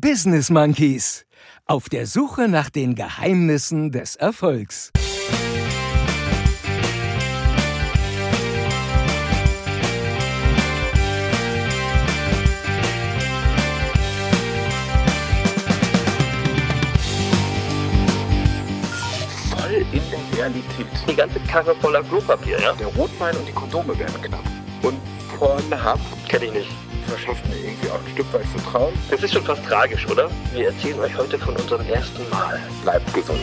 Business Monkeys. Auf der Suche nach den Geheimnissen des Erfolgs. Voll in der Realität. Die ganze Karre voller Klopapier, ja? Der Rotwein und die Kondome werden knapp. Und Pornhub Kenn ich nicht. Verschafft mir irgendwie auch ein Stück weit Vertrauen. Das ist schon fast tragisch, oder? Wir erzählen euch heute von unserem ersten Mal. Bleibt gesund.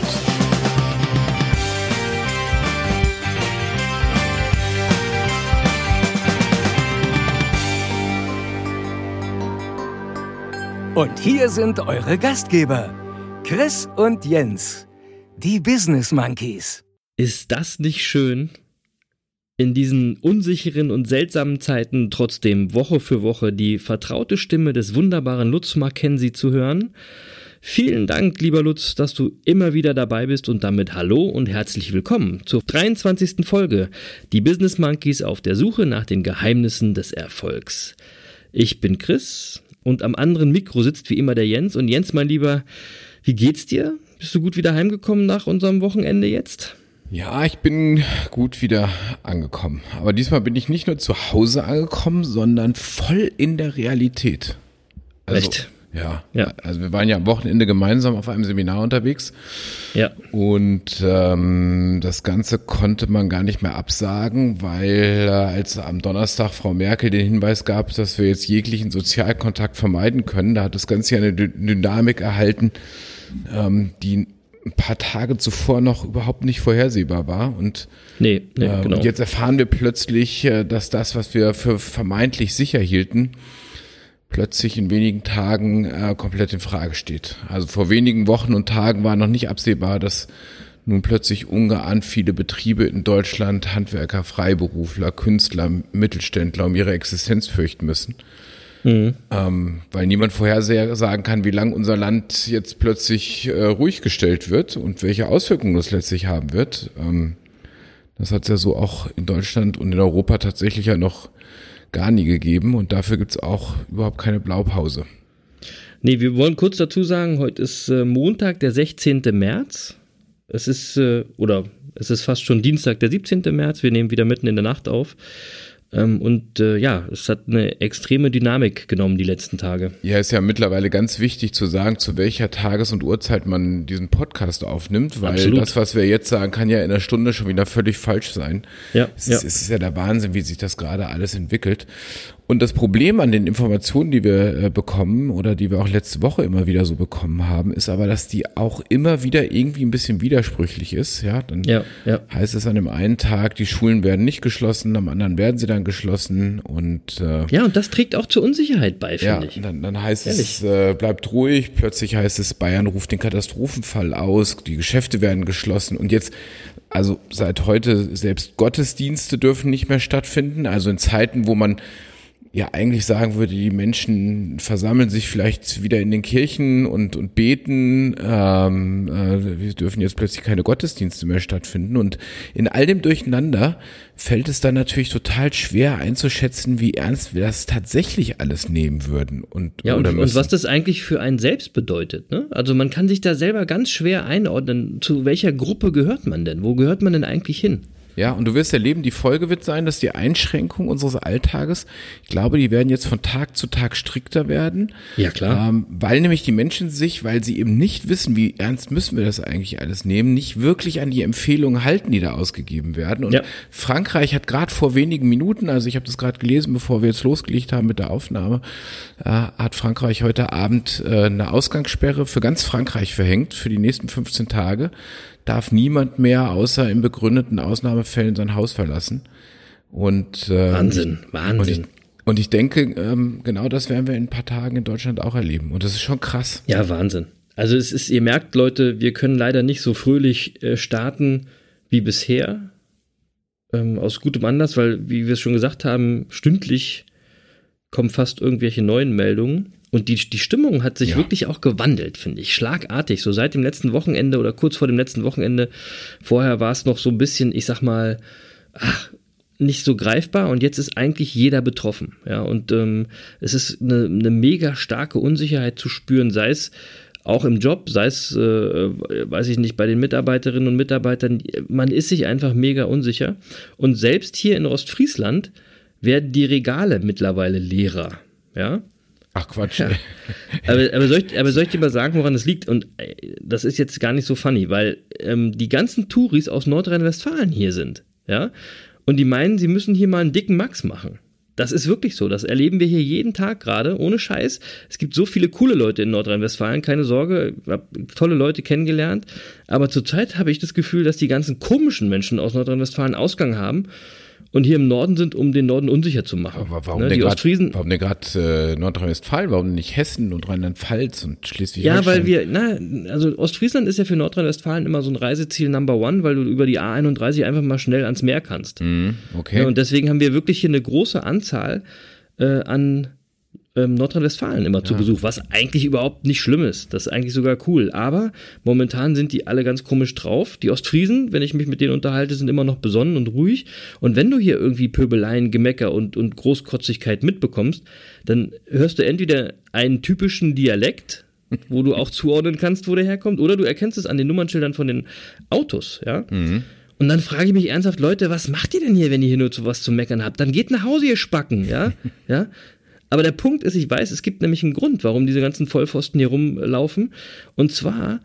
Und hier sind eure Gastgeber, Chris und Jens, die Business Monkeys. Ist das nicht schön? In diesen unsicheren und seltsamen Zeiten trotzdem Woche für Woche die vertraute Stimme des wunderbaren Lutz Mackenzie zu hören. Vielen Dank, lieber Lutz, dass du immer wieder dabei bist und damit hallo und herzlich willkommen zur 23. Folge, die Business Monkeys auf der Suche nach den Geheimnissen des Erfolgs. Ich bin Chris und am anderen Mikro sitzt wie immer der Jens. Und Jens, mein Lieber, wie geht's dir? Bist du gut wieder heimgekommen nach unserem Wochenende jetzt? Ja, ich bin gut wieder angekommen. Aber diesmal bin ich nicht nur zu Hause angekommen, sondern voll in der Realität. Also, Echt? Ja. Ja. Also wir waren ja am Wochenende gemeinsam auf einem Seminar unterwegs Ja. und ähm, das Ganze konnte man gar nicht mehr absagen, weil äh, als am Donnerstag Frau Merkel den Hinweis gab, dass wir jetzt jeglichen Sozialkontakt vermeiden können, da hat das Ganze ja eine Dy- Dynamik erhalten, ähm, die ein paar Tage zuvor noch überhaupt nicht vorhersehbar war und Nee, nee, äh, genau. Und jetzt erfahren wir plötzlich, äh, dass das, was wir für vermeintlich sicher hielten, plötzlich in wenigen Tagen äh, komplett in Frage steht. Also vor wenigen Wochen und Tagen war noch nicht absehbar, dass nun plötzlich ungeahnt viele Betriebe in Deutschland, Handwerker, Freiberufler, Künstler, Mittelständler um ihre Existenz fürchten müssen. Ähm, weil niemand vorhersagen kann, wie lange unser Land jetzt plötzlich äh, ruhig gestellt wird und welche Auswirkungen das letztlich haben wird. Ähm, das hat es ja so auch in Deutschland und in Europa tatsächlich ja noch gar nie gegeben und dafür gibt's auch überhaupt keine Blaupause. Nee, wir wollen kurz dazu sagen, heute ist äh, Montag, der 16. März. Es ist, äh, oder es ist fast schon Dienstag, der 17. März. Wir nehmen wieder mitten in der Nacht auf. Ähm, und äh, ja, es hat eine extreme Dynamik genommen die letzten Tage. Ja, ist ja mittlerweile ganz wichtig zu sagen, zu welcher Tages- und Uhrzeit man diesen Podcast aufnimmt, weil Absolut. das, was wir jetzt sagen, kann ja in einer Stunde schon wieder völlig falsch sein. Ja, Es, ja. Ist, es ist ja der Wahnsinn, wie sich das gerade alles entwickelt. Und das Problem an den Informationen, die wir äh, bekommen oder die wir auch letzte Woche immer wieder so bekommen haben, ist aber, dass die auch immer wieder irgendwie ein bisschen widersprüchlich ist. Ja, dann Ja, ja. heißt es an dem einen Tag, die Schulen werden nicht geschlossen, am anderen werden sie dann geschlossen und äh, Ja, und das trägt auch zur Unsicherheit bei, ja, finde ich. dann, dann heißt es, äh, bleibt ruhig. Plötzlich heißt es, Bayern ruft den Katastrophenfall aus, die Geschäfte werden geschlossen. Und jetzt, also seit heute, selbst Gottesdienste dürfen nicht mehr stattfinden. Also in Zeiten, wo man ja eigentlich sagen würde, die Menschen versammeln sich vielleicht wieder in den Kirchen und, und beten. Ähm, äh, wir dürfen jetzt plötzlich keine Gottesdienste mehr stattfinden. Und in all dem Durcheinander fällt es dann natürlich total schwer einzuschätzen, wie ernst wir das tatsächlich alles nehmen würden. Und, Ja, und, und was das eigentlich für einen selbst bedeutet. Ne? Also man kann sich da selber ganz schwer einordnen, zu welcher Gruppe gehört man denn? Wo gehört man denn eigentlich hin? Ja, und du wirst erleben, die Folge wird sein, dass die Einschränkungen unseres Alltages, ich glaube, die werden jetzt von Tag zu Tag strikter werden. Ja, klar. Ähm, weil nämlich die Menschen sich, weil sie eben nicht wissen, wie ernst müssen wir das eigentlich alles nehmen, nicht wirklich an die Empfehlungen halten, die da ausgegeben werden. Und Ja. Frankreich hat gerade vor wenigen Minuten, also ich habe das gerade gelesen, bevor wir jetzt losgelegt haben mit der Aufnahme, äh, hat Frankreich heute Abend äh, eine Ausgangssperre für ganz Frankreich verhängt für die nächsten 15 Tage. Darf niemand mehr außer in begründeten Ausnahmefällen sein Haus verlassen. Und ähm, Wahnsinn, Und ich, Wahnsinn. und ich denke, ähm, genau das werden wir in ein paar Tagen in Deutschland auch erleben. Und das ist schon krass. Ja, Wahnsinn. Also es ist, ihr merkt, Leute, wir können leider nicht so fröhlich äh, starten wie bisher. Ähm, aus gutem Anlass, weil, wie wir es schon gesagt haben, stündlich kommen fast irgendwelche neuen Meldungen. Und die, die Stimmung hat sich Ja. wirklich auch gewandelt, finde ich. Schlagartig. So seit dem letzten Wochenende oder kurz vor dem letzten Wochenende. Vorher war es noch so ein bisschen, ich sag mal, ach, nicht so greifbar und jetzt ist eigentlich jeder betroffen. Ja, und ähm, es ist eine, eine mega starke Unsicherheit zu spüren, sei es auch im Job, sei es, äh, weiß ich nicht, bei den Mitarbeiterinnen und Mitarbeitern, man ist sich einfach mega unsicher. Und selbst hier in Ostfriesland werden die Regale mittlerweile leerer. Ja. Ach Quatsch. Ja. Aber, aber, soll ich, aber soll ich dir mal sagen, woran das liegt? Und äh, das ist jetzt gar nicht so funny, weil ähm, die ganzen Touris aus Nordrhein-Westfalen hier sind. Ja. Und die meinen, sie müssen hier mal einen dicken Max machen. Das ist wirklich so. Das erleben wir hier jeden Tag gerade, ohne Scheiß. Es gibt so viele coole Leute in Nordrhein-Westfalen, keine Sorge. Ich habe tolle Leute kennengelernt. Aber zurzeit habe ich das Gefühl, dass die ganzen komischen Menschen aus Nordrhein-Westfalen Ausgang haben und hier im Norden sind, um den Norden unsicher zu machen. Aber warum Ne, denn die grad- Ostfriesen. Warum denn gerade äh, Nordrhein-Westfalen? Warum nicht Hessen und Rheinland-Pfalz und Schleswig-Holstein? Ja, weil wir, na, also Ostfriesland ist ja für Nordrhein-Westfalen immer so ein Reiseziel Number One, weil du über die A31 einfach mal schnell ans Meer kannst. Hm, okay. Ja, und deswegen haben wir wirklich hier eine große Anzahl äh, an ähm, Nordrhein-Westfalen immer zu Besuch, was eigentlich überhaupt nicht schlimm ist. Das ist eigentlich sogar cool. Aber momentan sind die alle ganz komisch drauf. Die Ostfriesen, wenn ich mich mit denen unterhalte, sind immer noch besonnen und ruhig. Und wenn du hier irgendwie Pöbeleien, Gemecker und, und Großkotzigkeit mitbekommst, dann hörst du entweder einen typischen Dialekt, wo du auch zuordnen kannst, wo der herkommt, oder du erkennst es an den Nummernschildern von den Autos, ja. Und dann frage ich mich ernsthaft, Leute, was macht ihr denn hier, wenn ihr hier nur zu was zu meckern habt? Dann geht nach Hause, ihr Spacken, ja? ja? Aber der Punkt ist, ich weiß, es gibt nämlich einen Grund, warum diese ganzen Vollpfosten hier rumlaufen. Und zwar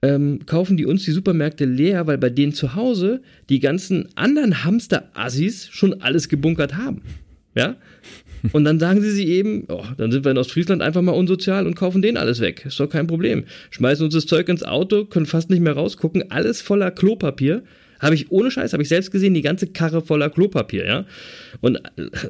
ähm, kaufen die uns die Supermärkte leer, weil bei denen zu Hause die ganzen anderen Hamster-Assis schon alles gebunkert haben. Ja? Und dann sagen sie sich eben, oh, dann sind wir in Ostfriesland einfach mal unsozial und kaufen denen alles weg. Ist doch kein Problem. Schmeißen uns das Zeug ins Auto, können fast nicht mehr rausgucken, alles voller Klopapier. Habe ich ohne Scheiß, habe ich selbst gesehen, die ganze Karre voller Klopapier, ja. Und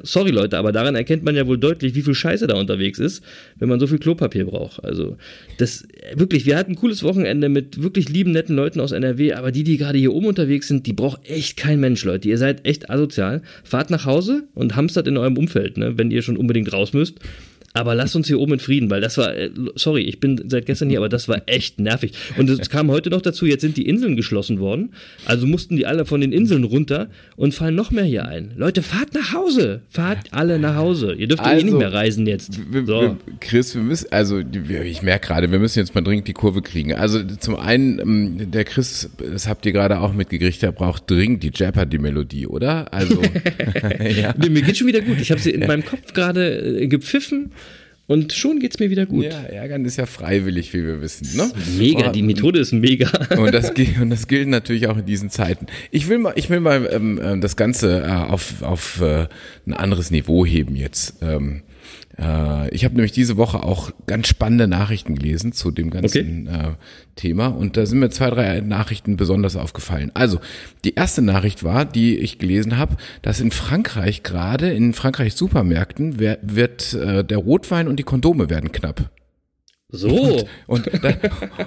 sorry Leute, aber daran erkennt man ja wohl deutlich, wie viel Scheiße da unterwegs ist, wenn man so viel Klopapier braucht. Also, das wirklich, wir hatten ein cooles Wochenende mit wirklich lieben, netten Leuten aus NRW, aber die, die gerade hier oben unterwegs sind, die braucht echt kein Mensch, Leute. Ihr seid echt asozial. Fahrt nach Hause und hamstert in eurem Umfeld, ne, wenn ihr schon unbedingt raus müsst. Aber lasst uns hier oben in Frieden, weil das war, äh, sorry, ich bin seit gestern hier, aber das war echt nervig. Und es kam heute noch dazu, jetzt sind die Inseln geschlossen worden. Also mussten die alle von den Inseln runter und fallen noch mehr hier ein. Leute, fahrt nach Hause. Fahrt alle nach Hause. Ihr dürft ja eh Also, nicht mehr reisen jetzt. So. Chris, wir müssen, also ich merke gerade, wir müssen jetzt mal dringend die Kurve kriegen. Also zum einen, ähm, der Chris, das habt ihr gerade auch mitgekriegt, der braucht dringend die Jeopardy-Melodie, oder? Also, ja. Nee, mir geht's schon wieder gut. Ich habe sie in meinem Kopf gerade äh, gepfiffen und schon geht's mir wieder gut. ja, ärgern ist ja freiwillig, wie wir wissen. Ne? Mega, die Methode ist mega. Und das, gilt- und das gilt natürlich auch in diesen Zeiten. Ich will mal, ich will mal ähm, ähm, das Ganze äh, auf, auf äh, ein anderes Niveau heben jetzt. Ähm, äh, ich habe nämlich diese Woche auch ganz spannende Nachrichten gelesen zu dem ganzen äh, Thema und da sind mir zwei, drei Nachrichten besonders aufgefallen. Also, die erste Nachricht war, die ich gelesen habe, dass in Frankreich gerade, in Frankreich Supermärkten, wird äh, der Rotwein und die Kondome werden knapp. So. Und, da,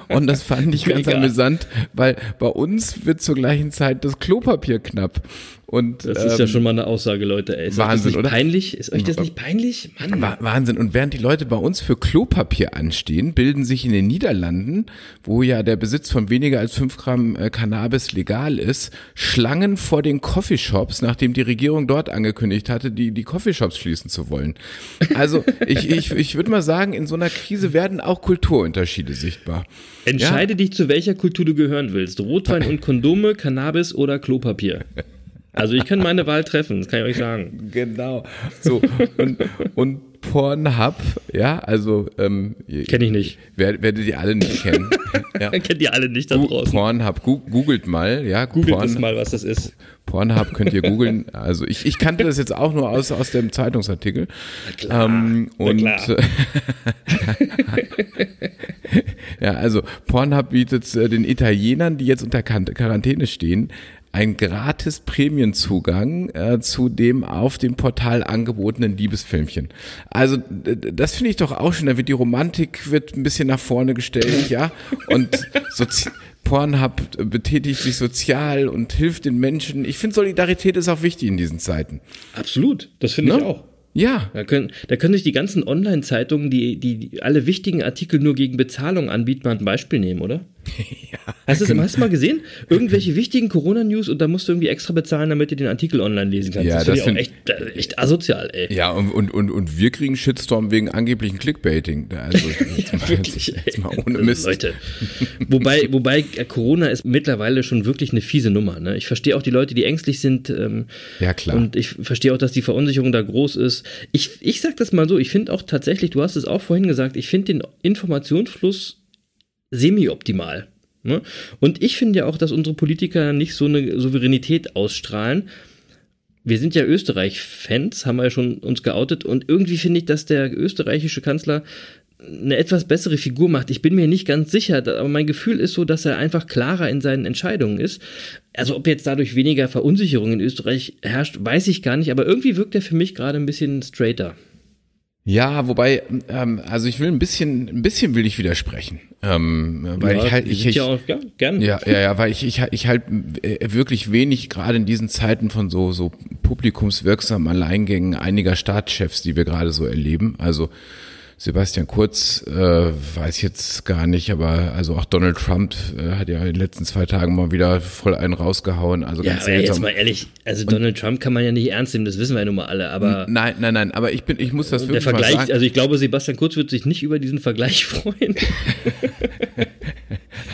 und das fand ich ganz Mega. amüsant, weil bei uns wird zur gleichen Zeit das Klopapier knapp. Und Das ist ja ähm, schon mal eine Aussage, Leute. Ey, ist Wahnsinn, euch das nicht oder? peinlich? Ist euch das nicht peinlich? Mann. Wa- Wahnsinn. Und während die Leute bei uns für Klopapier anstehen, bilden sich in den Niederlanden, wo ja der Besitz von weniger als fünf Gramm äh, Cannabis legal ist, Schlangen vor den Coffeeshops, nachdem die Regierung dort angekündigt hatte, die, die Coffeeshops schließen zu wollen. Also ich, ich, ich würde mal sagen, in so einer Krise werden auch Kulturunterschiede sichtbar. Entscheide dich, zu welcher Kultur du gehören willst. Rotwein und Kondome, Cannabis oder Klopapier. Also ich kann meine Wahl treffen, das kann ich euch sagen. Genau. So, und, und Pornhub, ja, also ähm, Kenn ich nicht. wer- werdet ihr alle nicht kennen. ja. Kennt ihr alle nicht da draußen. Pornhub, googelt mal, ja. Googelt Porn, mal, was das ist. Pornhub könnt ihr googeln. Also ich, ich kannte das jetzt auch nur aus, aus dem Zeitungsartikel. klar, Ähm, na und klar. ja, also Pornhub bietet äh, den Italienern, die jetzt unter Quarantäne stehen, ein gratis Prämienzugang äh, zu dem auf dem Portal angebotenen Liebesfilmchen. Also das finde ich doch auch schon, da wird die Romantik wird ein bisschen nach vorne gestellt, ja, und Sozi Pornhub betätigt sich sozial und hilft den Menschen. Ich finde Solidarität ist auch wichtig in diesen Zeiten. Absolut, das finde ich Ne? auch. Ja, Da können, da können sich die ganzen Online-Zeitungen, die, die, die alle wichtigen Artikel nur gegen Bezahlung anbieten, mal ein Beispiel nehmen, oder? Ja, hast, du, genau. du mal gesehen? Irgendwelche wichtigen Corona-News und da musst du irgendwie extra bezahlen, damit du den Artikel online lesen kannst. Ja, das, das finde ich auch echt, echt asozial, ey. Ja, und, und, und, und wir kriegen Shitstorm wegen angeblichen Clickbaiting. Also, jetzt mal, wirklich, jetzt mal ohne Mist. Leute. wobei, wobei Corona ist mittlerweile schon wirklich eine fiese Nummer. Ne? Ich verstehe auch die Leute, die ängstlich sind. Ähm, ja, klar. Und ich verstehe auch, dass die Verunsicherung da groß ist. Ich, ich sag das mal so, ich finde auch tatsächlich, du hast es auch vorhin gesagt, ich finde den Informationsfluss semi-optimal. Ne? Und ich finde ja auch, dass unsere Politiker nicht so eine Souveränität ausstrahlen. Wir sind ja Österreich-Fans, haben wir ja schon uns geoutet und irgendwie finde ich, dass der österreichische Kanzler eine etwas bessere Figur macht. Ich bin mir nicht ganz sicher, aber mein Gefühl ist so, dass er einfach klarer in seinen Entscheidungen ist. Also ob jetzt dadurch weniger Verunsicherung in Österreich herrscht, weiß ich gar nicht, aber irgendwie wirkt er für mich gerade ein bisschen straighter. Ja, wobei, ähm, also ich will ein bisschen, ein bisschen will ich widersprechen, ähm, weil ja, ich halt, ich, ich ja, auch, ja, gern. ja, ja, ja, weil ich, ich, ich halt wirklich wenig gerade in diesen Zeiten von so, so publikumswirksamen Alleingängen einiger Staatschefs, die wir gerade so erleben, also Sebastian Kurz äh, weiß jetzt gar nicht, aber also auch Donald Trump äh, hat ja in den letzten zwei Tagen mal wieder voll einen rausgehauen. Also ja, ganz aber jetzt mal ehrlich, also Donald Trump kann man ja nicht ernst nehmen, das wissen wir ja nun mal alle, aber nein, nein, nein, aber ich bin, ich muss das wirklich der Vergleich, mal sagen. also ich glaube, Sebastian Kurz wird sich nicht über diesen Vergleich freuen.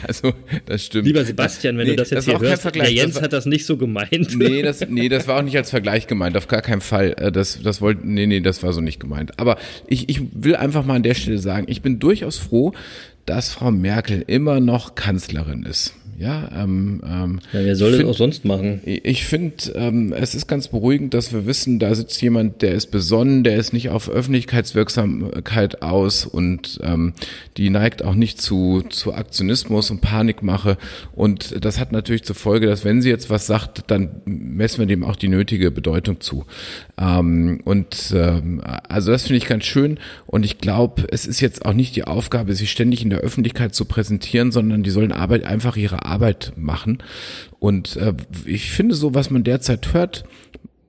also das stimmt. Lieber Sebastian, wenn Nee, du das jetzt das hier hörst, der Jens das war- hat das nicht so gemeint. Nee, das, nee, das war auch nicht als Vergleich gemeint, auf gar keinen Fall. Äh, Das, das wollte, nee, nee, das war so nicht gemeint. Aber ich, ich will einfach mal an der Stelle sagen, ich bin durchaus froh, dass Frau Merkel immer noch Kanzlerin ist. Ja, ähm, ähm, Ja, wer soll ich das find- auch sonst machen? Ich finde, ähm, es ist ganz beruhigend, dass wir wissen, da sitzt jemand, der ist besonnen, der ist nicht auf Öffentlichkeitswirksamkeit aus und ähm, die neigt auch nicht zu, zu Aktionismus und Panikmache. Und das hat natürlich zur Folge, dass wenn sie jetzt was sagt, dann messen wir dem auch die nötige Bedeutung zu. Ähm, und ähm, also das finde ich ganz schön. Und ich glaube, es ist jetzt auch nicht die Aufgabe, sich ständig in der Öffentlichkeit zu präsentieren, sondern die sollen Arbeit einfach ihre Arbeit machen. Und äh, ich finde so, was man derzeit hört,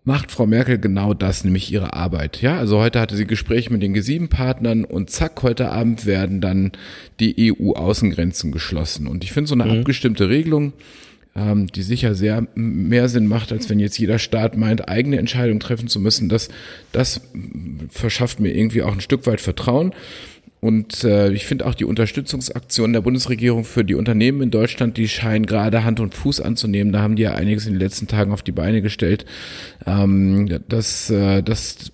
macht Frau Merkel genau das, nämlich ihre Arbeit. Ja, also heute hatte sie Gespräche mit den G7-Partnern und zack, heute Abend werden dann die EU-Außengrenzen geschlossen. Und ich finde so eine abgestimmte Regelung, ähm, die sicher sehr mehr Sinn macht, als wenn jetzt jeder Staat meint, eigene Entscheidungen treffen zu müssen. Das, das verschafft mir irgendwie auch ein Stück weit Vertrauen. Und äh, ich finde auch die Unterstützungsaktionen der Bundesregierung für die Unternehmen in Deutschland, die scheinen gerade Hand und Fuß anzunehmen. Da haben die ja einiges in den letzten Tagen auf die Beine gestellt. Ähm, das äh, das,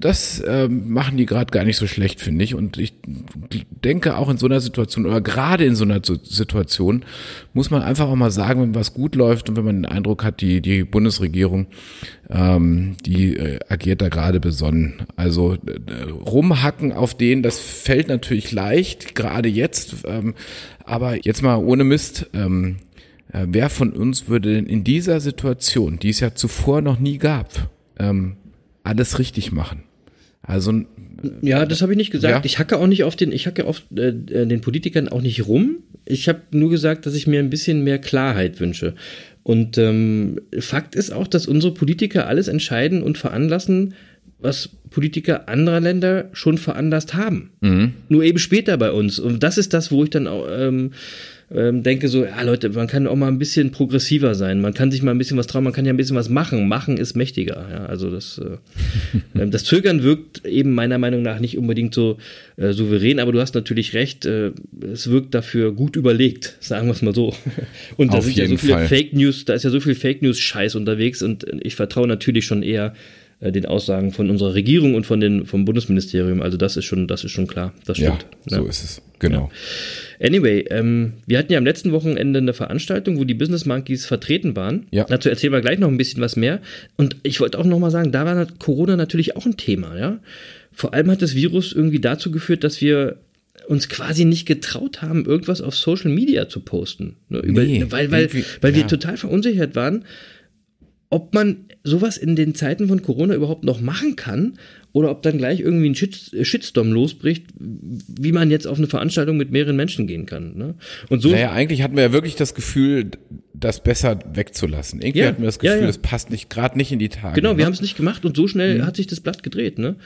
das äh, machen die gerade gar nicht so schlecht, finde ich. Und ich denke auch in so einer Situation oder gerade in so einer Situation muss man einfach auch mal sagen, wenn was gut läuft und wenn man den Eindruck hat, die, die Bundesregierung, ähm, die äh, agiert da gerade besonnen. Also äh, rumhacken auf denen, das fällt natürlich leicht, gerade jetzt. Ähm, aber jetzt mal ohne Mist. Ähm, äh, wer von uns würde denn in dieser Situation, die es ja zuvor noch nie gab, ähm, alles richtig machen? Also Ja, das habe ich nicht gesagt. Ja. Ich hacke auch nicht auf den, ich hacke auf äh, äh, den Politikern auch nicht rum. Ich habe nur gesagt, dass ich mir ein bisschen mehr Klarheit wünsche. Und ähm, Fakt ist auch, dass unsere Politiker alles entscheiden und veranlassen, was Politiker anderer Länder schon veranlasst haben. Nur eben später bei uns. Und das ist das, wo ich dann auch ähm, ähm, denke so, ja Leute, man kann auch mal ein bisschen progressiver sein. Man kann sich mal ein bisschen was trauen, man kann ja ein bisschen was machen. Machen ist mächtiger. Ja, also das, äh, ähm, das Zögern wirkt eben meiner Meinung nach nicht unbedingt so äh, souverän, aber du hast natürlich recht, äh, es wirkt dafür gut überlegt, sagen wir es mal so. Und da Auf sind ja so viele Fall. Fake News, da ist ja so viel Fake News Scheiß unterwegs und ich vertraue natürlich schon eher äh, den Aussagen von unserer Regierung und von den vom Bundesministerium. Also das ist schon, das ist schon klar. Das ja, stimmt. so ist es. Genau. Anyway, ähm, wir hatten ja am letzten Wochenende eine Veranstaltung, wo die Business Monkeys vertreten waren. Ja. Dazu erzählen wir gleich noch ein bisschen was mehr. Und ich wollte auch noch mal sagen, da war Corona natürlich auch ein Thema, ja. Vor allem hat das Virus irgendwie dazu geführt, dass wir uns quasi nicht getraut haben, irgendwas auf Social Media zu posten. Ne? Über, Nee, weil weil, weil wir ja. total verunsichert waren, ob man sowas in den Zeiten von Corona überhaupt noch machen kann oder ob dann gleich irgendwie ein Shit, Shitstorm losbricht, wie man jetzt auf eine Veranstaltung mit mehreren Menschen gehen kann. Ne? Und so Naja, eigentlich hatten wir ja wirklich das Gefühl, das besser wegzulassen. Irgendwie Ja, hatten wir das ja, Gefühl, ja. das passt nicht gerade nicht in die Tage. Genau, wir ne? haben es nicht gemacht und so schnell hat sich das Blatt gedreht. Ne?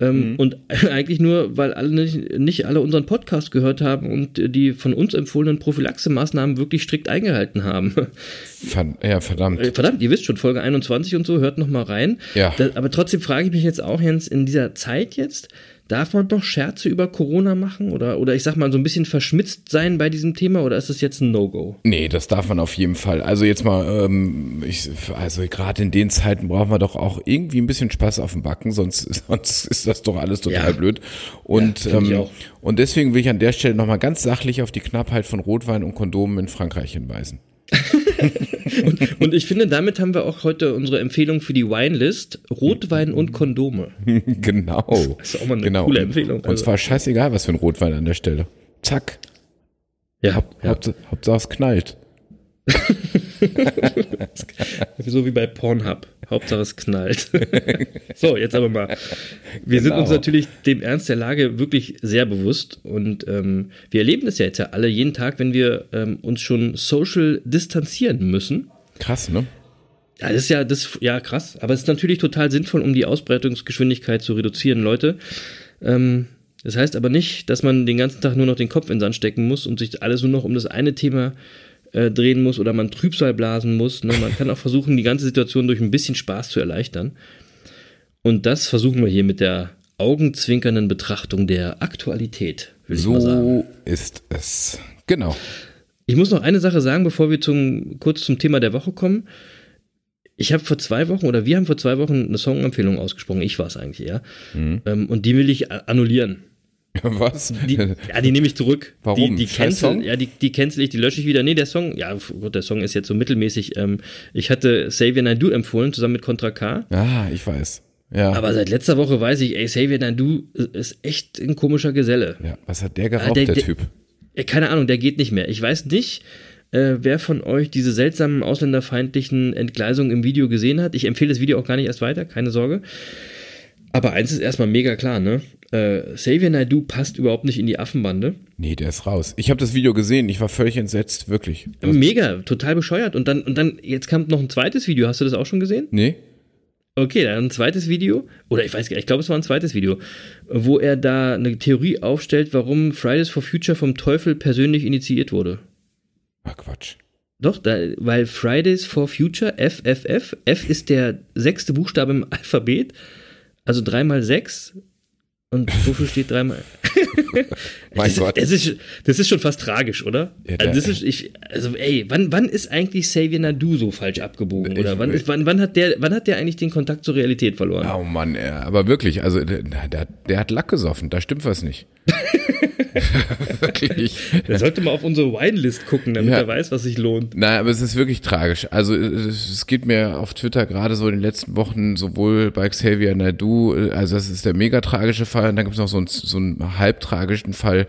Ähm, Und eigentlich nur, weil alle nicht, nicht alle unseren Podcast gehört haben und die von uns empfohlenen Prophylaxemaßnahmen wirklich strikt eingehalten haben. Ver ja, verdammt. Äh, Verdammt, ihr wisst schon, Folge 21 und so, hört noch mal rein. Ja. Da, aber trotzdem frage ich mich jetzt auch, Jens, in dieser Zeit jetzt, darf man noch Scherze über Corona machen? Oder, oder ich sag mal, so ein bisschen verschmitzt sein bei diesem Thema? Oder ist das jetzt ein No-Go? Nee, das darf man auf jeden Fall. Also jetzt mal, ähm, ich, also gerade in den Zeiten brauchen wir doch auch irgendwie ein bisschen Spaß auf dem Backen, sonst, sonst ist das doch alles total Ja. blöd. Und, Ja, ähm, und deswegen will ich an der Stelle nochmal ganz sachlich auf die Knappheit von Rotwein und Kondomen in Frankreich hinweisen. Und ich finde, damit haben wir auch heute unsere Empfehlung für die Winelist: Rotwein und Kondome. genau. Das ist auch mal eine genau. coole Empfehlung, Und also. zwar scheißegal, was für ein Rotwein an der Stelle. Zack. Ja, Haupt, ja. Hauptsache es knallt. so wie bei Pornhub. Hauptsache es knallt. so, jetzt aber mal. Wir sind Genau. uns natürlich dem Ernst der Lage wirklich sehr bewusst und ähm, wir erleben das ja jetzt ja alle jeden Tag, wenn wir ähm, uns schon social distanzieren müssen. Krass, ne? Ja, das ist ja, das, ja krass, aber es ist natürlich total sinnvoll, um die Ausbreitungsgeschwindigkeit zu reduzieren, Leute. Ähm, das heißt aber nicht, dass man den ganzen Tag nur noch den Kopf in den Sand stecken muss und sich alles nur noch um das eine Thema äh, drehen muss oder man Trübsal blasen muss. Ne? Man kann auch versuchen, die ganze Situation durch ein bisschen Spaß zu erleichtern. Und das versuchen wir hier mit der augenzwinkernden Betrachtung der Aktualität, würde ich mal sagen. So ist es. Genau. Ich muss noch eine Sache sagen, bevor wir zum, kurz zum Thema der Woche kommen. Ich habe vor zwei Wochen oder wir haben vor zwei Wochen eine Songempfehlung ausgesprochen. Ich war es eigentlich eher. Mhm. Ähm, und die will ich annullieren. Was? Die, ja, die nehme ich zurück. Warum? Die, die cancel, ja, die, die cancel ich, die lösche ich wieder. Nee, der Song, ja, gut, der Song ist jetzt so mittelmäßig. Ähm, ich hatte Xavier Naidoo empfohlen, zusammen mit Contra K. Ah, ich weiß. Ja. Aber seit letzter Woche weiß ich, ey, Xavier Naidoo ist echt ein komischer Geselle. ja. Was hat der geraucht, der- der, der- Typ? Ja, keine Ahnung, der geht nicht mehr. Ich weiß nicht, äh, wer von euch diese seltsamen ausländerfeindlichen Entgleisungen im Video gesehen hat. Ich empfehle das Video auch gar nicht erst weiter, keine Sorge. Aber eins ist erstmal mega klar, ne? Äh, Xavier Naidoo passt überhaupt nicht in die Affenbande. Nee, der ist raus. Ich habe das Video gesehen. Ich war völlig entsetzt, wirklich. Mega, total bescheuert. Und dann, und dann, jetzt kam noch ein zweites Video. Hast du das auch schon gesehen? Nee? Okay, dann ein zweites Video, oder ich weiß gar nicht, ich glaube, es war ein zweites Video, wo er da eine Theorie aufstellt, warum Fridays for Future vom Teufel persönlich initiiert wurde. Ach, Quatsch. Doch, da, weil Fridays for Future, FFF, F ist der sechste Buchstabe im Alphabet, also dreimal sechs. Und wofür steht dreimal? Mein das, Gott. Das ist, das ist schon fast tragisch, oder? Ja, also, das ist, ich, also, ey, wann, wann ist eigentlich Xavier Nadu so falsch abgebogen? Ich- Oder wann, ist, wann, wann, hat der, wann hat der eigentlich den Kontakt zur Realität verloren? Oh Mann, aber wirklich, also der, der, der hat Lack gesoffen, da stimmt was nicht. wirklich. Der sollte mal auf unsere Winelist gucken, damit Ja. er weiß, was sich lohnt. Nein, aber es ist wirklich tragisch. Also es es geht mir auf Twitter gerade so in den letzten Wochen sowohl bei Xavier Naidu, äh, also das ist der mega tragische Fall, und dann gibt es noch so einen, so einen halbtragischen Fall,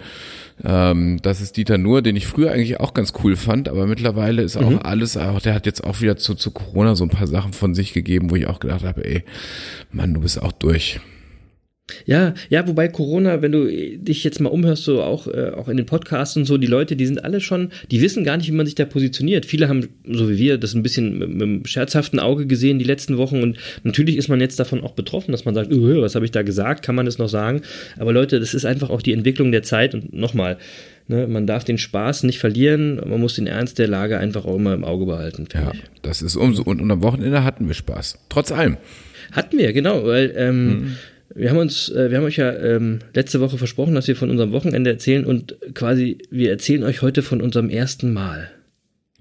ähm, das ist Dieter Nuhr, den ich früher eigentlich auch ganz cool fand, aber mittlerweile ist auch alles, auch der hat jetzt auch wieder zu, zu Corona so ein paar Sachen von sich gegeben, wo ich auch gedacht habe, ey, Mann, du bist auch durch. Ja, ja, wobei Corona, wenn du dich jetzt mal umhörst, so auch, äh, auch in den Podcasts und so, die Leute, die sind alle schon, die wissen gar nicht, wie man sich da positioniert. Viele haben, so wie wir, das ein bisschen mit, mit einem scherzhaften Auge gesehen die letzten Wochen und natürlich ist man jetzt davon auch betroffen, dass man sagt, uh, was habe ich da gesagt, kann man es noch sagen? Aber Leute, das ist einfach auch die Entwicklung der Zeit und nochmal, ne, man darf den Spaß nicht verlieren, man muss den Ernst der Lage einfach auch immer im Auge behalten, Ja, ich. das ist umso, und, und am Wochenende hatten wir Spaß. Trotz allem. Hatten wir, genau, weil ähm, Mhm. Wir haben uns, äh, wir haben euch ja ähm, letzte Woche versprochen, dass wir von unserem Wochenende erzählen und quasi, wir erzählen euch heute von unserem ersten Mal.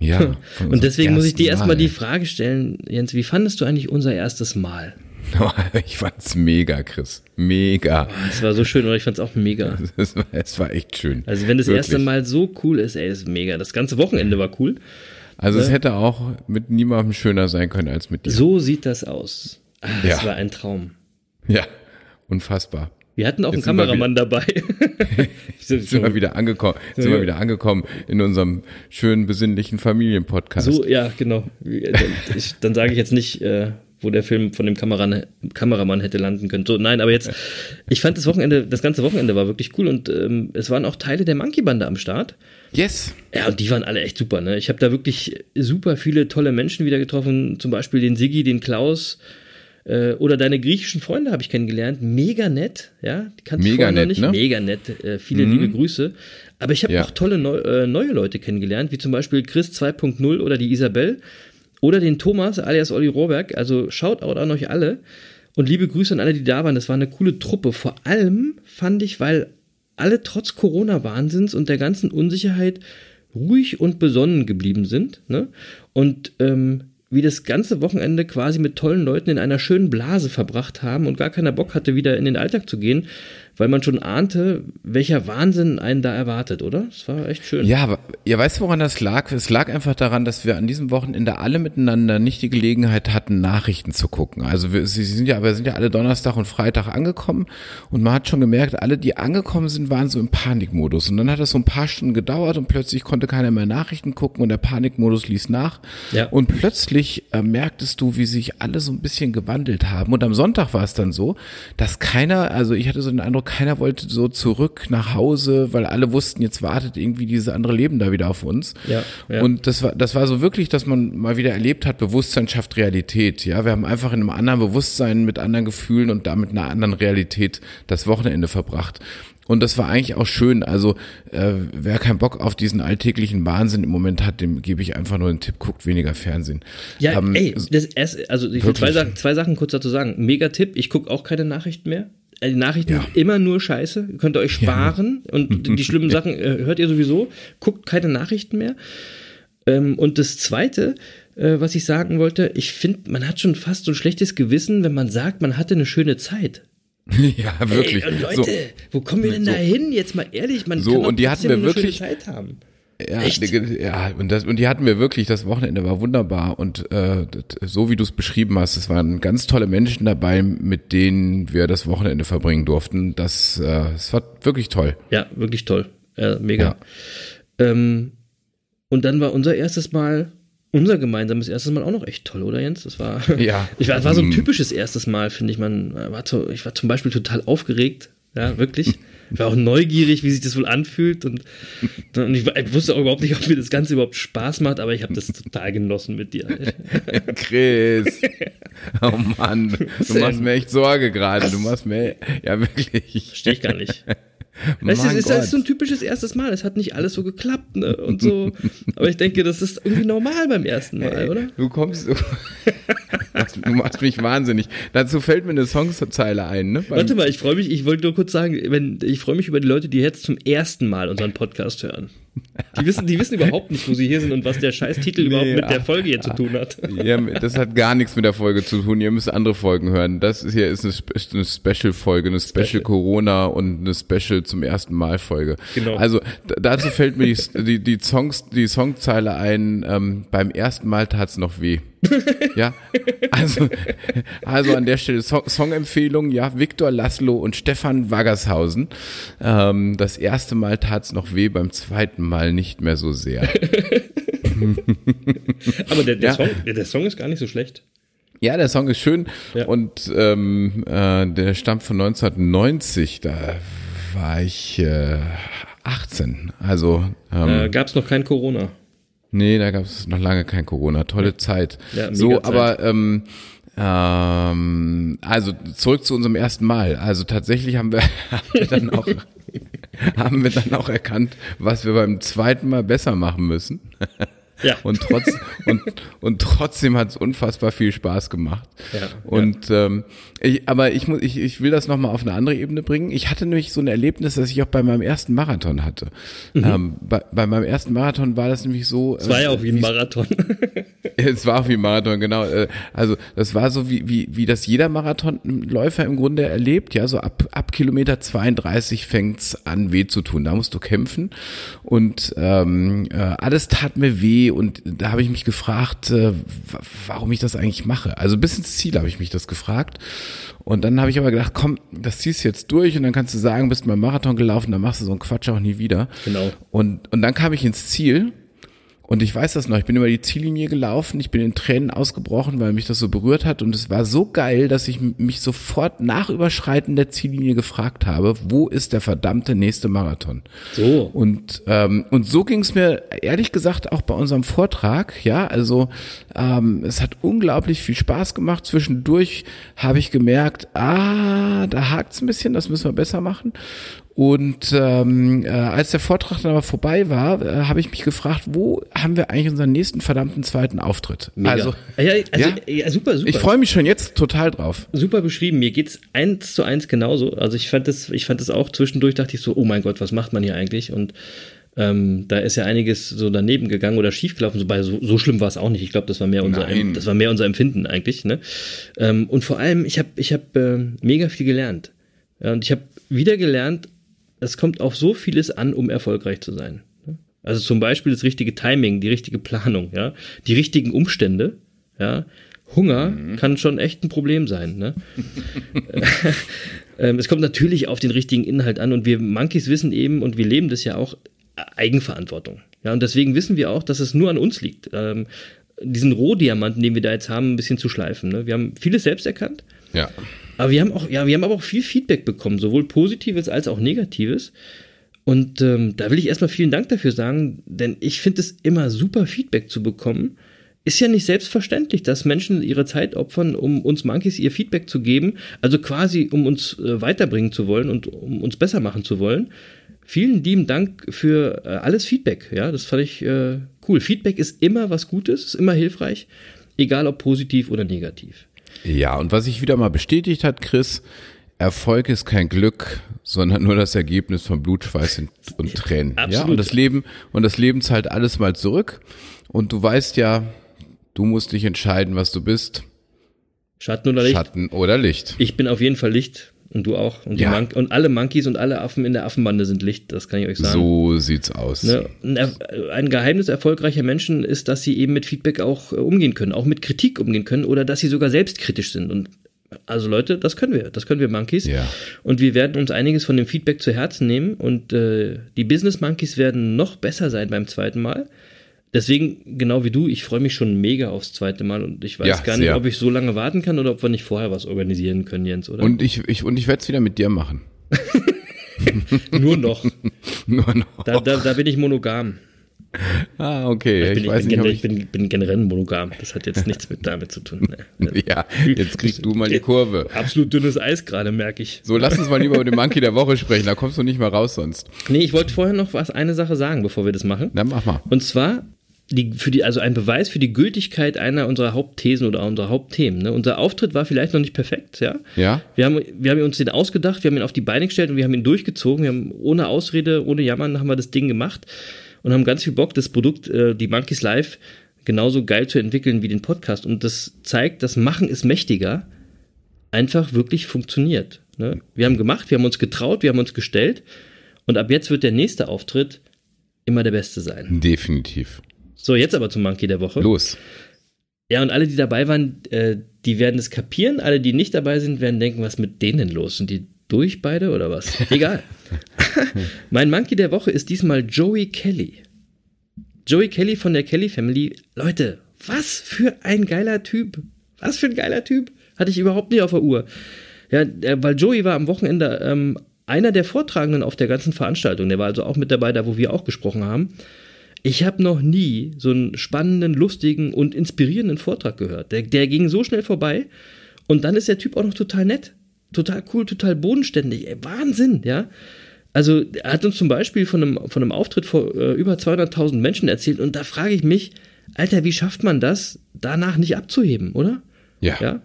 Ja. von Und deswegen muss ich dir erstmal die. Frage stellen, Jens, wie fandest du eigentlich unser erstes Mal? Ich fand's mega, Chris. Mega. Es war so schön, oder ich fand's auch mega. Es war, es war echt schön. Also wenn das Wirklich. erste Mal so cool ist, ey, das ist mega. Das ganze Wochenende war cool. Also es hätte auch mit niemandem schöner sein können als mit dir. So sieht das aus. Das Ja. war ein Traum. Ja, unfassbar. Wir hatten auch Jetzt einen Kameramann dabei. Jetzt sind wir wieder angekommen, sind wir wieder angekommen in unserem schönen besinnlichen Familienpodcast. So, ja, genau. Dann, ich, dann sage ich jetzt nicht, äh, wo der Film von dem Kameramann, Kameramann hätte landen können. So, nein, aber jetzt, ich fand das Wochenende, das ganze Wochenende war wirklich cool und ähm, es waren auch Teile der Monkey-Bande am Start. Yes. Ja, und die waren alle echt super, ne? Ich habe da wirklich super viele tolle Menschen wieder getroffen, zum Beispiel den Siggi, den Klaus, Äh, oder deine griechischen Freunde habe ich kennengelernt. Mega nett, ja. Die kannte ich Mega vorher noch nett, nicht. ne? Mega nett. Äh, viele Mhm. liebe Grüße. Aber ich habe Ja. auch tolle neu, äh, neue Leute kennengelernt, wie zum Beispiel Chris 2.0 oder die Isabel oder den Thomas alias Olli Rohrberg. Also Shoutout an euch alle. Und liebe Grüße an alle, die da waren. Das war eine coole Truppe. Vor allem fand ich, weil alle trotz Corona-Wahnsinns und der ganzen Unsicherheit ruhig und besonnen geblieben sind. Ne? Und ähm, wie das ganze Wochenende quasi mit tollen Leuten in einer schönen Blase verbracht haben und gar keiner Bock hatte, wieder in den Alltag zu gehen, weil man schon ahnte, welcher Wahnsinn einen da erwartet, oder? Das war echt schön. Ja, aber ja, weißt woran das lag? Es lag einfach daran, dass wir an diesem Wochenende alle miteinander nicht die Gelegenheit hatten, Nachrichten zu gucken. Also wir, sie sind ja, wir sind ja alle Donnerstag und Freitag angekommen und man hat schon gemerkt, alle, die angekommen sind, waren so im Panikmodus. Und dann hat das so ein paar Stunden gedauert und plötzlich konnte keiner mehr Nachrichten gucken und der Panikmodus ließ nach. Ja. Und plötzlich äh, merktest du, wie sich alle so ein bisschen gewandelt haben. Und am Sonntag war es dann so, dass keiner, also ich hatte so den Eindruck, keiner wollte so zurück nach Hause, weil alle wussten, jetzt wartet irgendwie dieses andere Leben da wieder auf uns. Ja, ja. Und das war, das war so wirklich, dass man mal wieder erlebt hat, Bewusstsein schafft Realität. Ja, wir haben einfach in einem anderen Bewusstsein mit anderen Gefühlen und damit einer anderen Realität das Wochenende verbracht. Und das war eigentlich auch schön. Also äh, wer keinen Bock auf diesen alltäglichen Wahnsinn im Moment hat, dem gebe ich einfach nur einen Tipp, guckt weniger Fernsehen. Ja, Ähm, ey, das also ich will zwei, wirklich. Sachen- zwei Sachen kurz dazu sagen. Mega Tipp, ich gucke auch keine Nachrichten mehr. Die Nachrichten Ja. sind immer nur scheiße. Könnt ihr euch sparen. Und die schlimmen Sachen äh, hört ihr sowieso. Guckt keine Nachrichten mehr. Ähm, und das Zweite, äh, was ich sagen wollte, ich finde, man hat schon fast so ein schlechtes Gewissen, wenn man sagt, man hatte eine schöne Zeit. ja, wirklich. Ey, Leute, so, wo kommen wir denn So. da hin? Jetzt mal ehrlich, man So, kann doch und die hatten wir eine schöne wirklich- Zeit haben. Ja, Echt? ja und, das, und die hatten wir wirklich, das Wochenende war wunderbar und äh, das- so wie du es beschrieben hast, es waren ganz tolle Menschen dabei, mit denen wir das Wochenende verbringen durften. Das, äh, es war wirklich toll. Ja, wirklich toll. Äh, mega. Ähm, und dann war unser erstes Mal, unser gemeinsames erstes Mal auch noch echt toll, oder Jens? Das war, Ja. ich war, das war so ein Mm. typisches erstes Mal, finde ich. Man war zu, ich war zum Beispiel total aufgeregt. Ja, wirklich. Ich war auch neugierig, wie sich das wohl anfühlt. Und, und ich, ich wusste auch überhaupt nicht, ob mir das Ganze überhaupt Spaß macht, aber ich habe das total genossen mit dir. Chris. Oh Mann, du machst mir echt Sorge gerade. Du machst mir, ja wirklich. Verstehe ich gar nicht. Weißt du, es ist, das ist Gott. so ein typisches erstes Mal. Es hat nicht alles so geklappt, ne? Und so. Aber ich denke, das ist irgendwie normal beim ersten Mal, oder? Du kommst, du, du machst mich wahnsinnig. Dazu fällt mir eine Songzeile ein, ne? Warte mal, ich freue mich, ich wollte nur kurz sagen, wenn, ich freue mich über die Leute, die jetzt zum ersten Mal unseren Podcast hören. Die wissen, die wissen überhaupt nicht, wo sie hier sind und was der scheiß Titel überhaupt Nee, mit der ach, Folge hier zu tun hat. Ja, das hat gar nichts mit der Folge zu tun. Ihr müsst andere Folgen hören. Das hier ist eine, eine Special-Folge, eine Special, Special. Corona und eine Special zum ersten Mal Folge. Genau. Also dazu fällt mir die, die, die Songs, die Songzeile ein. Ähm, beim ersten Mal tat's noch weh. Ja, also, also an der Stelle Song, Songempfehlung, ja, Viktor Laszlo und Stefan Waggershausen. Ähm, das erste Mal tat's noch weh, beim zweiten Mal nicht mehr so sehr. Aber der, der, Ja. Song, der, der Song ist gar nicht so schlecht. Ja, der Song ist schön Ja. und ähm, äh, der stammt von 1990. Da war ich äh, 18. Also ähm, Äh, Gab es noch kein Corona. Nee, da gab es noch lange kein Corona. Tolle Zeit. Ja, so, aber ähm, ähm, also zurück zu unserem ersten Mal. Also tatsächlich haben wir, haben wir dann auch haben wir dann auch erkannt, was wir beim zweiten Mal besser machen müssen. Ja. Und, trotz, und, und trotzdem hat es unfassbar viel Spaß gemacht. Ja, und Ähm, ich, aber ich muss, ich, ich will das nochmal auf eine andere Ebene bringen. Ich hatte nämlich so ein Erlebnis, das ich auch bei meinem ersten Marathon hatte. Ähm, bei, bei meinem ersten Marathon war das nämlich so. Es war ja äh, auch wie ein Marathon. es war auch wie ein Marathon, genau. Äh, Also das war so, wie, wie, wie das jeder Marathonläufer im Grunde erlebt. Ja, so ab, ab Kilometer 32 fängt's an weh zu tun. Da musst du kämpfen. Und ähm, äh, alles tat mir weh. Und da habe ich mich gefragt, äh, wa- warum ich das eigentlich mache. Also bis ins Ziel habe ich mich das gefragt. Und dann habe ich aber gedacht, komm, das ziehst du jetzt durch und dann kannst du sagen, bist mal Marathon gelaufen, dann machst du so einen Quatsch auch nie wieder. Genau. Und, und dann kam ich ins Ziel Und ich weiß das noch, ich bin über die Ziellinie gelaufen, ich bin in Tränen ausgebrochen, weil mich das so berührt hat und es war so geil, dass ich mich sofort nach Überschreiten der Ziellinie gefragt habe, wo ist der verdammte nächste Marathon? So. Und, ähm, und so ging es mir ehrlich gesagt auch bei unserem Vortrag, ja, also ähm, es hat unglaublich viel Spaß gemacht. Zwischendurch habe ich gemerkt, ah, da hakt's ein bisschen, das müssen wir besser machen. Und ähm, äh, als der Vortrag dann aber vorbei war, äh, habe ich mich gefragt, wo haben wir eigentlich unseren nächsten verdammten zweiten Auftritt? Mega. Also, ja, also, ja. ja, super, super. ich freue mich schon jetzt total drauf. super beschrieben. Mir geht's eins zu eins genauso. Also ich fand das, ich fand das auch zwischendurch, dachte ich so, oh mein Gott, was macht man hier eigentlich? Und ähm, da ist ja einiges so daneben gegangen oder schiefgelaufen. Wobei so, so schlimm war es auch nicht. Ich glaube, das war mehr unser, Nein. das war mehr unser Empfinden eigentlich. Ne? Ähm, und vor allem, ich habe, ich habe äh, mega viel gelernt. Ja, und ich habe wieder gelernt, es kommt auf so vieles an, um erfolgreich zu sein. Also zum Beispiel das richtige Timing, die richtige Planung, ja, die richtigen Umstände, ja. Hunger kann schon echt ein Problem sein. Ne? ähm, es kommt natürlich auf den richtigen Inhalt an und wir Monkeys wissen eben und wir leben das ja auch Eigenverantwortung. Ja, und deswegen wissen wir auch, dass es nur an uns liegt, ähm, diesen Rohdiamanten, den wir da jetzt haben, ein bisschen zu schleifen. Ne? Wir haben vieles selbst erkannt, Ja. Aber wir haben auch, ja, wir haben aber auch viel Feedback bekommen, sowohl Positives als auch Negatives. Und ähm, da will ich erstmal vielen Dank dafür sagen, denn ich finde es immer super, Feedback zu bekommen. Ist ja nicht selbstverständlich, dass Menschen ihre Zeit opfern, um uns Monkeys ihr Feedback zu geben, also quasi um uns äh, weiterbringen zu wollen und um uns besser machen zu wollen. Vielen lieben Dank für äh, alles Feedback. Ja, das fand ich äh, cool. Feedback ist immer was Gutes, ist immer hilfreich, egal ob positiv oder negativ. Ja, und was sich wieder mal bestätigt hat, Chris, Erfolg ist kein Glück, sondern nur das Ergebnis von Blut, Schweiß und, Tränen. Ja, Absolut. und das Leben, und das Leben zahlt alles mal zurück. Und du weißt ja, du musst dich entscheiden, was du bist. Schatten oder Licht? Schatten oder Licht. Ich bin auf jeden Fall Licht und du auch. Und, Ja. Und alle Monkeys und alle Affen in der Affenbande sind Licht, das kann ich euch sagen. So sieht's aus. Ne? Ein Ein Geheimnis erfolgreicher Menschen ist, dass sie eben mit Feedback auch äh, umgehen können, auch mit Kritik umgehen können oder dass sie sogar selbstkritisch sind. Und also Leute, das können wir, das können wir Monkeys. Ja. Und wir werden uns einiges von dem Feedback zu Herzen nehmen und äh, die Business Monkeys werden noch besser sein beim zweiten Mal. Deswegen, genau wie du, ich freue mich schon mega aufs zweite Mal und ich weiß Ja, gar nicht, sehr. ob ich so lange warten kann oder ob wir nicht vorher was organisieren können, Jens, oder? Und ich, ich, und ich werde es wieder mit dir machen. Nur noch. Nur noch. Da, da, da bin ich monogam. ah, okay. Ich Ich, bin, weiß ich, bin, nicht, generell, ich, ich bin, bin generell monogam. Das hat jetzt nichts mit damit zu tun. Ne. ja, jetzt kriegst du mal die Kurve. Absolut dünnes Eis gerade, merke ich. So, lass uns mal lieber über den Monkey der Woche sprechen. Da kommst du nicht mehr raus sonst. Nee, ich wollte vorher noch was, eine Sache sagen, bevor wir das machen. Dann mach mal. Und zwar die, für die, also ein Beweis für die Gültigkeit einer unserer Hauptthesen oder unserer Hauptthemen. Ne? Unser Auftritt war vielleicht noch nicht perfekt, ja. Ja? Wir haben, wir haben uns den ausgedacht, wir haben ihn auf die Beine gestellt und wir haben ihn durchgezogen. Wir haben ohne Ausrede, ohne Jammern haben wir das Ding gemacht und haben ganz viel Bock, das Produkt, äh, die Monkeys Live, genauso geil zu entwickeln wie den Podcast. Und das zeigt, das Machen ist mächtiger, einfach wirklich funktioniert. Ne? Wir haben gemacht, wir haben uns getraut, wir haben uns gestellt und ab jetzt wird der nächste Auftritt immer der beste sein. Definitiv. So, jetzt aber zum Monkey der Woche. Los. Ja, und alle, die dabei waren, äh, die werden es kapieren. Alle, die nicht dabei sind, werden denken, was mit denen los? Sind die durch beide oder was? Egal. mein Monkey der Woche ist diesmal Joey Kelly. Joey Kelly von der Kelly Family. Leute, was für ein geiler Typ. Was für ein geiler Typ. Hatte ich überhaupt nicht auf der Uhr. Ja, der, weil Joey war am Wochenende ähm, einer der Vortragenden auf der ganzen Veranstaltung. Der war also auch mit dabei, da wo wir auch gesprochen haben. Ich habe noch nie so einen spannenden, lustigen und inspirierenden Vortrag gehört. Der, der ging so schnell vorbei und dann ist der Typ auch noch total nett. Total cool, total bodenständig. Ey, Wahnsinn, ja. Also er hat uns zum Beispiel von einem, von einem Auftritt vor äh, über 200.000 Menschen erzählt und da frage ich mich, Alter, wie schafft man das, danach nicht abzuheben, oder? Ja. Ja.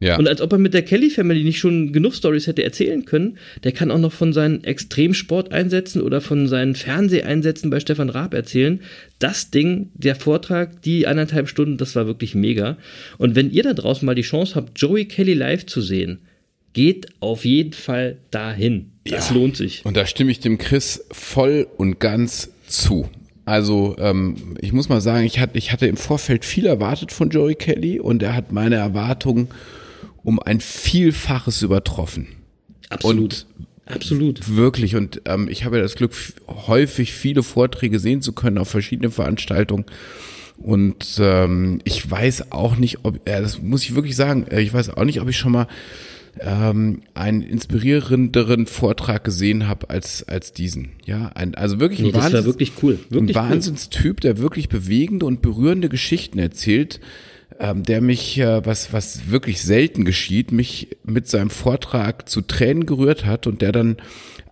Ja. Und als ob er mit der Kelly Family nicht schon genug Stories hätte erzählen können, der kann auch noch von seinen Extremsporteinsätzen oder von seinen Fernseheinsätzen bei Stefan Raab erzählen. Das Ding, der Vortrag, die anderthalb Stunden, das war wirklich mega. Und wenn ihr da draußen mal die Chance habt, Joey Kelly live zu sehen, geht auf jeden Fall dahin. Das Ja. lohnt sich. Und da stimme ich dem Chris voll und ganz zu. Also ähm, ich muss mal sagen, ich hatte, ich hatte im Vorfeld viel erwartet von Joey Kelly und er hat meine Erwartungen um ein Vielfaches übertroffen. Absolut. Und Absolut. Wirklich. Und ähm, ich habe ja das Glück, häufig viele Vorträge sehen zu können auf verschiedenen Veranstaltungen. Und ähm, ich weiß auch nicht, ob, äh, das muss ich wirklich sagen, äh, ich weiß auch nicht, ob ich schon mal ähm, einen inspirierenderen Vortrag gesehen habe als, als diesen. Ja, ein, also wirklich Nee, ein, das war Wahnsinns, wirklich cool. Wirklich ein Wahnsinnstyp, der wirklich bewegende und berührende Geschichten erzählt, ähm, der mich, äh, was, was wirklich selten geschieht, mich mit seinem Vortrag zu Tränen gerührt hat und der dann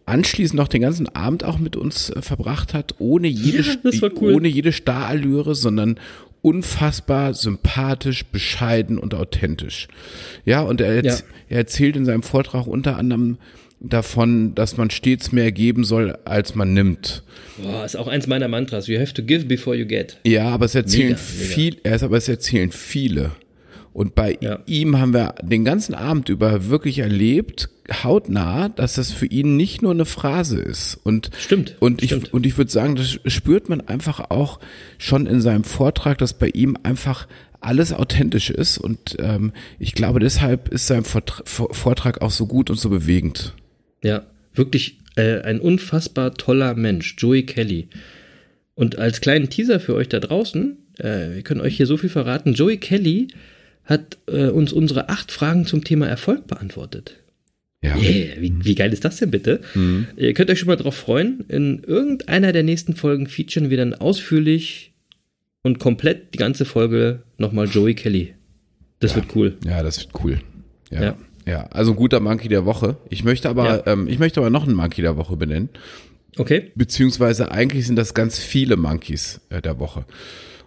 anschließend noch den ganzen Abend auch mit uns äh, verbracht hat, ohne jede, Ja, cool. ohne jede Starallüre, sondern unfassbar sympathisch, bescheiden und authentisch. Ja, und er, erz- Ja. er erzählt in seinem Vortrag unter anderem davon, dass man stets mehr geben soll, als man nimmt. Boah, ist auch eins meiner Mantras. You have to give before you get. Ja, aber es erzählen Mega, mega. viel, er ist aber es erzählen viele. Und bei Ja. ihm haben wir den ganzen Abend über wirklich erlebt, hautnah, dass das für ihn nicht nur eine Phrase ist. Und, Stimmt, Und ich, stimmt. und ich würde sagen, das spürt man einfach auch schon in seinem Vortrag, dass bei ihm einfach alles authentisch ist. Und ähm, ich glaube, deshalb ist sein Vortra- Vor- Vortrag auch so gut und so bewegend. Ja, wirklich äh, ein unfassbar toller Mensch, Joey Kelly. Und als kleinen Teaser für euch da draußen, äh, wir können euch hier so viel verraten, Joey Kelly hat äh, uns unsere acht Fragen zum Thema Erfolg beantwortet. Ja. Yeah, wie, wie geil ist das denn bitte? Ihr könnt euch schon mal drauf freuen. In irgendeiner der nächsten Folgen featuren wir dann ausführlich und komplett die ganze Folge nochmal Joey Kelly. Das wird cool. Ja, das wird cool. Ja. Ja. Ja. also ein guter Monkey der Woche. Ich möchte aber, Ja. ähm, ich möchte aber noch einen Monkey der Woche benennen. Okay? Beziehungsweise eigentlich sind das ganz viele Monkeys äh, der Woche.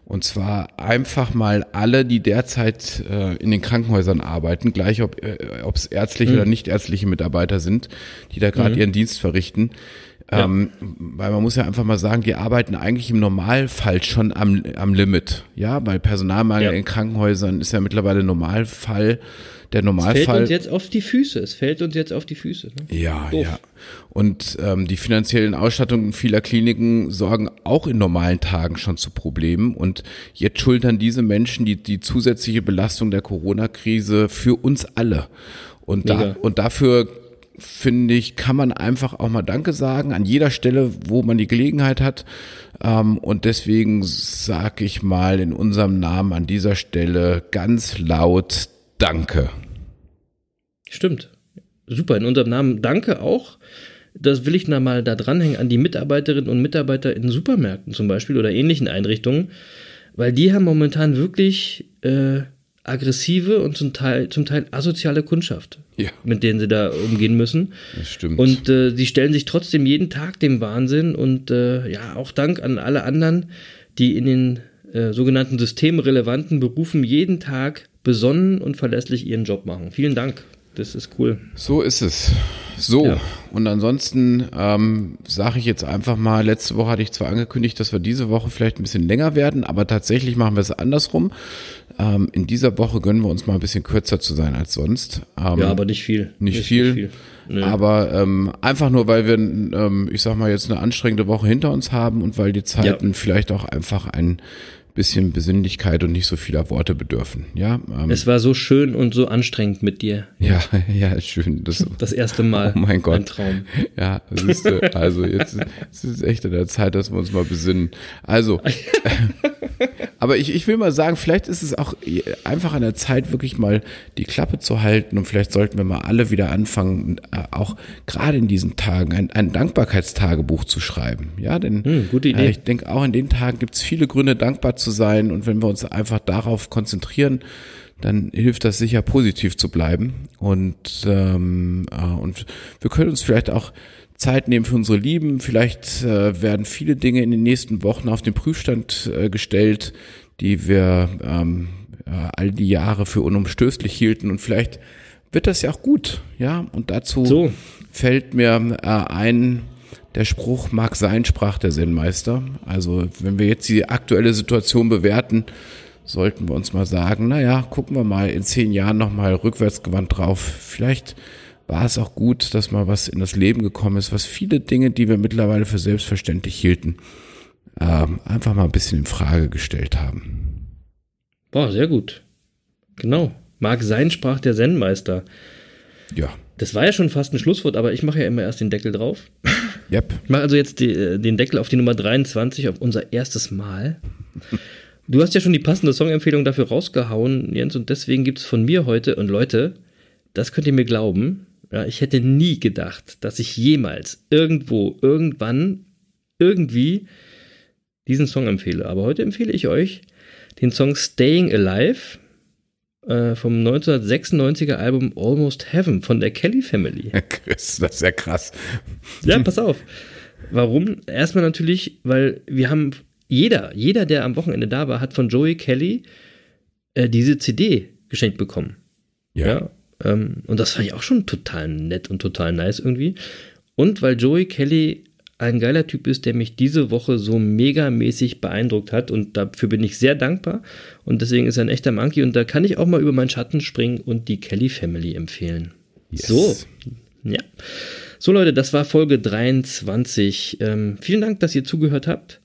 Und zwar einfach mal alle, die derzeit äh, in den Krankenhäusern arbeiten, gleich ob äh, es ärztliche oder nicht ärztliche Mitarbeiter sind, die da gerade ihren Dienst verrichten. Ähm, Weil man muss ja einfach mal sagen, die arbeiten eigentlich im Normalfall schon am, am Limit. Ja, weil Personalmangel Ja. in Krankenhäusern ist ja mittlerweile Normalfall. Der Fällt Normalfall. uns jetzt auf die Füße. Es fällt uns jetzt auf die Füße. Ne? Ja, Doof. ja. Und ähm, die finanziellen Ausstattungen vieler Kliniken sorgen auch in normalen Tagen schon zu Problemen. Und jetzt schultern diese Menschen die, die zusätzliche Belastung der Corona-Krise für uns alle. Und, da, und dafür finde ich, kann man einfach auch mal Danke sagen an jeder Stelle, wo man die Gelegenheit hat. Ähm, und deswegen sage ich mal in unserem Namen an dieser Stelle ganz laut Danke. Stimmt. Super, in unserem Namen danke auch. Das will ich noch mal da dranhängen an die Mitarbeiterinnen und Mitarbeiter in Supermärkten zum Beispiel oder ähnlichen Einrichtungen, weil die haben momentan wirklich äh, aggressive und zum Teil, zum Teil asoziale Kundschaft, Ja. mit denen sie da umgehen müssen. Das stimmt. Und äh, sie stellen sich trotzdem jeden Tag dem Wahnsinn und äh, ja, auch Dank an alle anderen, die in den äh, sogenannten systemrelevanten Berufen jeden Tag besonnen und verlässlich ihren Job machen. Vielen Dank. Das ist cool. So ist es. So, Ja. und ansonsten ähm, sage ich jetzt einfach mal, letzte Woche hatte ich zwar angekündigt, dass wir diese Woche vielleicht ein bisschen länger werden, aber tatsächlich machen wir es andersrum. Ähm, in dieser Woche gönnen wir uns mal ein bisschen kürzer zu sein als sonst. Ähm, Ja, aber nicht viel. nicht viel. Nö. Aber ähm, einfach nur, weil wir, ähm, ich sag mal, jetzt eine anstrengende Woche hinter uns haben und weil die Zeiten vielleicht auch einfach ein bisschen Besinnlichkeit und nicht so vieler Worte bedürfen. Ja, ähm, Es war so schön und so anstrengend mit dir. ja, ja, schön. Das, Das erste Mal. Oh mein Gott. Ein Traum. Ja, du, also jetzt es ist echt an der Zeit, dass wir uns mal besinnen. Also, aber ich, ich will mal sagen, vielleicht ist es auch einfach an der Zeit, wirklich mal die Klappe zu halten und vielleicht sollten wir mal alle wieder anfangen, äh, auch gerade in diesen Tagen ein, ein Dankbarkeitstagebuch zu schreiben. Ja, denn Hm, gute Idee. Äh, ich denke, auch in den Tagen gibt es viele Gründe, dankbar zu sein und wenn wir uns einfach darauf konzentrieren, dann hilft das sicher positiv zu bleiben und ähm, äh, und wir können uns vielleicht auch Zeit nehmen für unsere Lieben. Vielleicht äh, werden viele Dinge in den nächsten Wochen auf den Prüfstand äh, gestellt, die wir ähm, äh, all die Jahre für unumstößlich hielten und vielleicht wird das ja auch gut, ja. Und dazu So. fällt mir äh, ein, der Spruch mag sein, sprach der Zen-Meister. Also wenn wir jetzt die aktuelle Situation bewerten, sollten wir uns mal sagen, naja, gucken wir mal in zehn Jahren nochmal rückwärtsgewandt drauf. Vielleicht war es auch gut, dass mal was in das Leben gekommen ist, was viele Dinge, die wir mittlerweile für selbstverständlich hielten, ähm, einfach mal ein bisschen in Frage gestellt haben. Boah, sehr gut. Genau. Mag sein, sprach der Zen-Meister. Ja, Das war ja schon fast ein Schlusswort, aber ich mache ja immer erst den Deckel drauf. Yep. Ich mache also jetzt die, äh, den Deckel auf die Nummer 23, auf unser erstes Mal. Du hast ja schon die passende Songempfehlung dafür rausgehauen, Jens, und deswegen gibt es von mir heute, und Leute, das könnt ihr mir glauben, ja, ich hätte nie gedacht, dass ich jemals irgendwo, irgendwann, irgendwie diesen Song empfehle. Aber heute empfehle ich euch den Song Staying Alive äh, vom 1996er Album Almost Heaven von der Kelly Family. Chris, das ist ja krass. Ja, pass auf. Warum? Erstmal natürlich, weil wir haben, jeder, jeder, der am Wochenende da war, hat von Joey Kelly äh, diese CD geschenkt bekommen. Ja. ähm, und das fand ich auch schon total nett und total nice irgendwie. Und weil Joey Kelly ein geiler Typ ist, der mich diese Woche so megamäßig beeindruckt hat und dafür bin ich sehr dankbar und deswegen ist er ein echter Monkey und da kann ich auch mal über meinen Schatten springen und die Kelly Family empfehlen. Yes. So, ja. So Leute, das war Folge 23. Ähm, vielen Dank, dass ihr zugehört habt.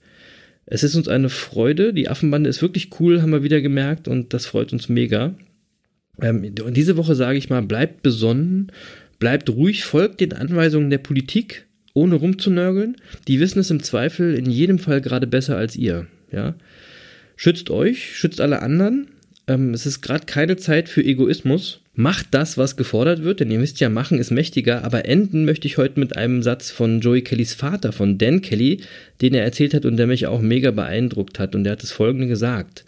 Es ist uns eine Freude. Die Affenbande ist wirklich cool, haben wir wieder gemerkt und das freut uns mega. Ähm, und diese Woche sage ich mal, bleibt besonnen, bleibt ruhig, folgt den Anweisungen der Politik ohne rumzunörgeln. Die wissen es im Zweifel in jedem Fall gerade besser als ihr. Ja? Schützt euch, schützt alle anderen. Ähm, es ist gerade keine Zeit für Egoismus. Macht das, was gefordert wird, denn ihr wisst ja, machen ist mächtiger. Aber enden möchte ich heute mit einem Satz von Joey Kellys Vater, von Dan Kelly, den er erzählt hat und der mich auch mega beeindruckt hat. Und der hat das folgende gesagt.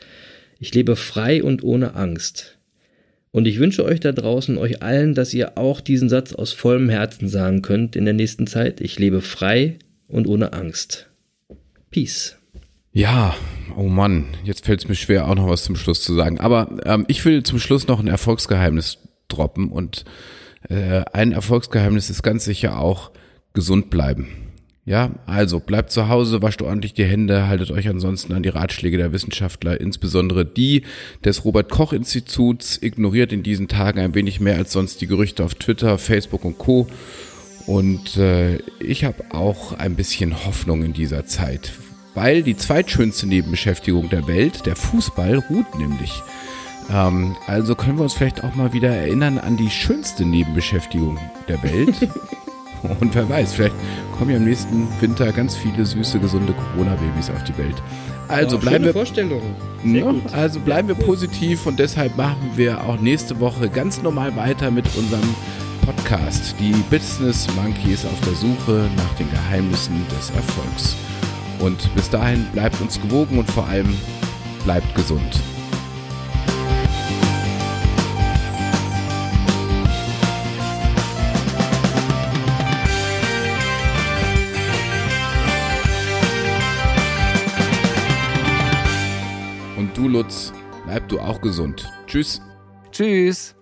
Ich lebe frei und ohne Angst. Und ich wünsche euch da draußen, euch allen, dass ihr auch diesen Satz aus vollem Herzen sagen könnt in der nächsten Zeit. Ich lebe frei und ohne Angst. Peace. Ja, oh Mann, jetzt fällt es mir schwer, auch noch was zum Schluss zu sagen. Aber ähm, ich will zum Schluss noch ein Erfolgsgeheimnis droppen. Und äh, ein Erfolgsgeheimnis ist ganz sicher auch gesund bleiben. Ja, also bleibt zu Hause, wascht ordentlich die Hände, haltet euch ansonsten an die Ratschläge der Wissenschaftler, insbesondere die des Robert Koch Instituts, ignoriert in diesen Tagen ein wenig mehr als sonst die Gerüchte auf Twitter, Facebook und Co. Und äh, ich habe auch ein bisschen Hoffnung in dieser Zeit, weil die zweitschönste Nebenbeschäftigung der Welt, der Fußball, ruht nämlich. Ähm, also können wir uns vielleicht auch mal wieder erinnern an die schönste Nebenbeschäftigung der Welt. Und wer weiß, vielleicht kommen ja im nächsten Winter ganz viele süße, gesunde Corona-Babys auf die Welt. Also Oh, bleiben wir. Ne? Also bleiben wir positiv und deshalb machen wir auch nächste Woche ganz normal weiter mit unserem Podcast. Die Business Monkeys auf der Suche nach den Geheimnissen des Erfolgs. Und bis dahin bleibt uns gewogen und vor allem bleibt gesund. Lutz, bleib du auch gesund. Tschüss. Tschüss.